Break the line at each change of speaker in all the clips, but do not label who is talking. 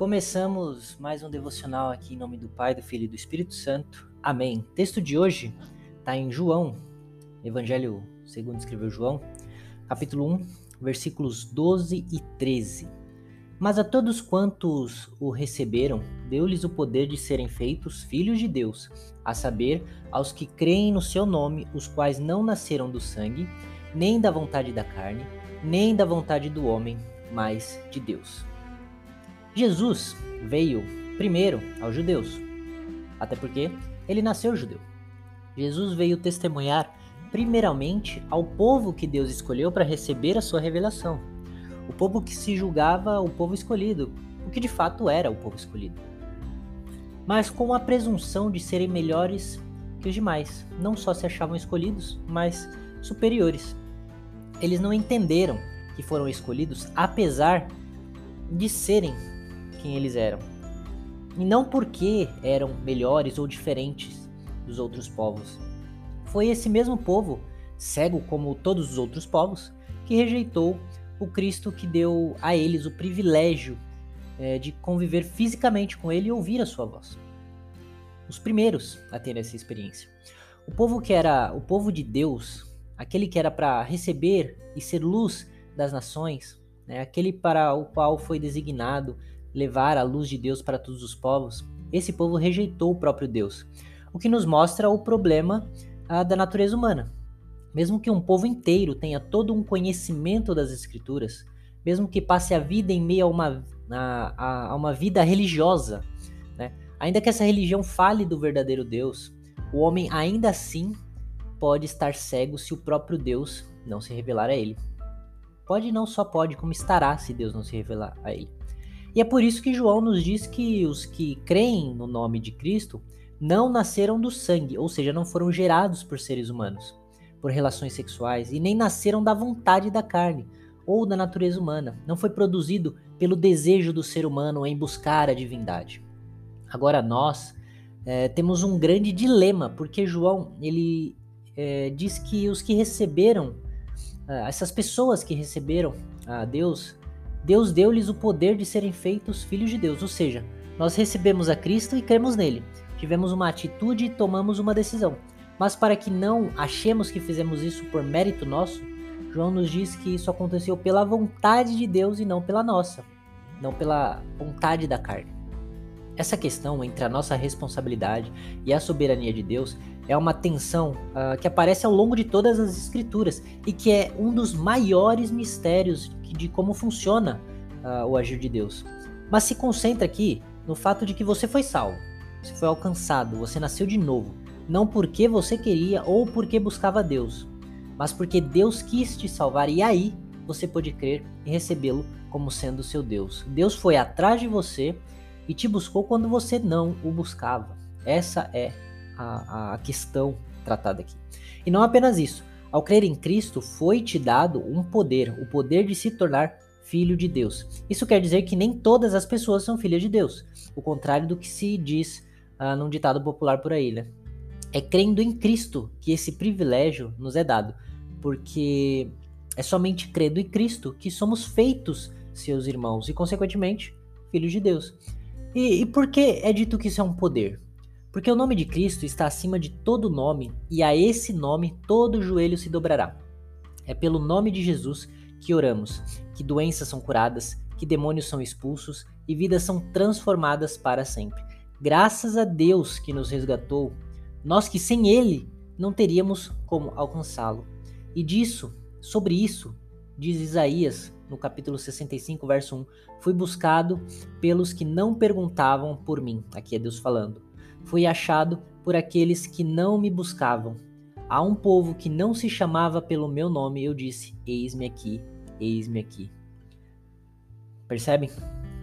Começamos mais um devocional aqui em nome do Pai, do Filho e do Espírito Santo. Amém. O texto de hoje está em João, Evangelho segundo escreveu João, capítulo 1, versículos 12 e 13. Mas a todos quantos o receberam, deu-lhes o poder de serem feitos filhos de Deus, a saber, aos que creem no seu nome, os quais não nasceram do sangue, nem da vontade da carne, nem da vontade do homem, mas de Deus. Jesus veio primeiro aos judeus, até porque ele nasceu judeu. Jesus veio testemunhar primeiramente ao povo que Deus escolheu para receber a sua revelação, o povo que se julgava o povo escolhido, o que de fato era o povo escolhido. Mas com a presunção de serem melhores que os demais, não só se achavam escolhidos, mas superiores. Eles não entenderam que foram escolhidos apesar de serem quem eles eram. E não porque eram melhores ou diferentes dos outros povos. Foi esse mesmo povo, cego como todos os outros povos, que rejeitou o Cristo que deu a eles o privilégio é, de conviver fisicamente com ele e ouvir a sua voz. Os primeiros a ter essa experiência. O povo que era o povo de Deus, aquele que era para receber e ser luz das nações, né, aquele para o qual foi designado levar a luz de Deus para todos os povos, esse povo rejeitou o próprio Deus, o que nos mostra o problema ah, da natureza humana. Mesmo que um povo inteiro tenha todo um conhecimento das Escrituras, mesmo que passe a vida em meio a uma, a, a uma vida religiosa, né? ainda que essa religião fale do verdadeiro Deus, o homem ainda assim pode estar cego se o próprio Deus não se revelar a ele. Pode não só pode, como estará se Deus não se revelar a ele. E é por isso que João nos diz que os que creem no nome de Cristo não nasceram do sangue, ou seja, não foram gerados por seres humanos, por relações sexuais, e nem nasceram da vontade da carne ou da natureza humana. Não foi produzido pelo desejo do ser humano em buscar a divindade. Agora nós é, temos um grande dilema, porque João ele é, diz que os que receberam, é, essas pessoas que receberam a Deus, Deus deu-lhes o poder de serem feitos filhos de Deus, ou seja, nós recebemos a Cristo e cremos nele. Tivemos uma atitude e tomamos uma decisão. Mas para que não achemos que fizemos isso por mérito nosso, João nos diz que isso aconteceu pela vontade de Deus e não pela nossa, não pela vontade da carne. Essa questão entre a nossa responsabilidade e a soberania de Deus é uma tensão uh, que aparece ao longo de todas as Escrituras e que é um dos maiores mistérios de como funciona uh, o agir de Deus. Mas se concentra aqui no fato de que você foi salvo, você foi alcançado, você nasceu de novo, não porque você queria ou porque buscava Deus, mas porque Deus quis te salvar e aí você pode crer e recebê-lo como sendo seu Deus. Deus foi atrás de você e te buscou quando você não o buscava. Essa é a, a questão tratada aqui. E não apenas isso. Ao crer em Cristo, foi-te dado um poder, o poder de se tornar filho de Deus. Isso quer dizer que nem todas as pessoas são filhas de Deus, o contrário do que se diz uh, num ditado popular por aí, né? É crendo em Cristo que esse privilégio nos é dado, porque é somente crendo em Cristo que somos feitos seus irmãos e, consequentemente, filhos de Deus. E, e por que é dito que isso é um poder? Porque o nome de Cristo está acima de todo nome, e a esse nome todo joelho se dobrará. É pelo nome de Jesus que oramos, que doenças são curadas, que demônios são expulsos e vidas são transformadas para sempre. Graças a Deus que nos resgatou, nós que sem Ele não teríamos como alcançá-lo. E disso, sobre isso, diz Isaías no capítulo 65, verso 1: Fui buscado pelos que não perguntavam por mim. Aqui é Deus falando fui achado por aqueles que não me buscavam. A um povo que não se chamava pelo meu nome, eu disse: Eis-me aqui, eis-me aqui. Percebem?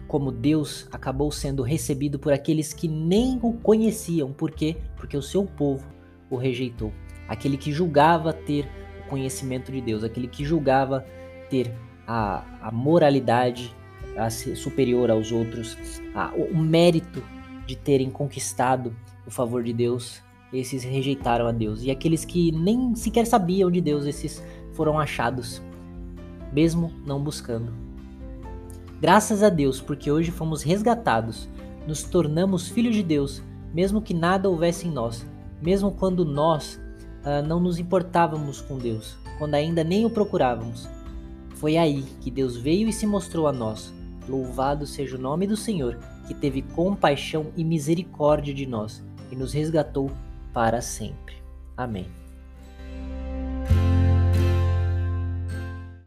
Como Deus acabou sendo recebido por aqueles que nem o conheciam. Por quê? Porque o seu povo o rejeitou. Aquele que julgava ter o conhecimento de Deus, aquele que julgava ter a, a moralidade a superior aos outros, a, o mérito de terem conquistado o favor de Deus, esses rejeitaram a Deus. E aqueles que nem sequer sabiam de Deus, esses foram achados, mesmo não buscando. Graças a Deus, porque hoje fomos resgatados, nos tornamos filhos de Deus, mesmo que nada houvesse em nós, mesmo quando nós uh, não nos importávamos com Deus, quando ainda nem o procurávamos. Foi aí que Deus veio e se mostrou a nós. Louvado seja o nome do Senhor, que teve compaixão e misericórdia de nós e nos resgatou para sempre. Amém.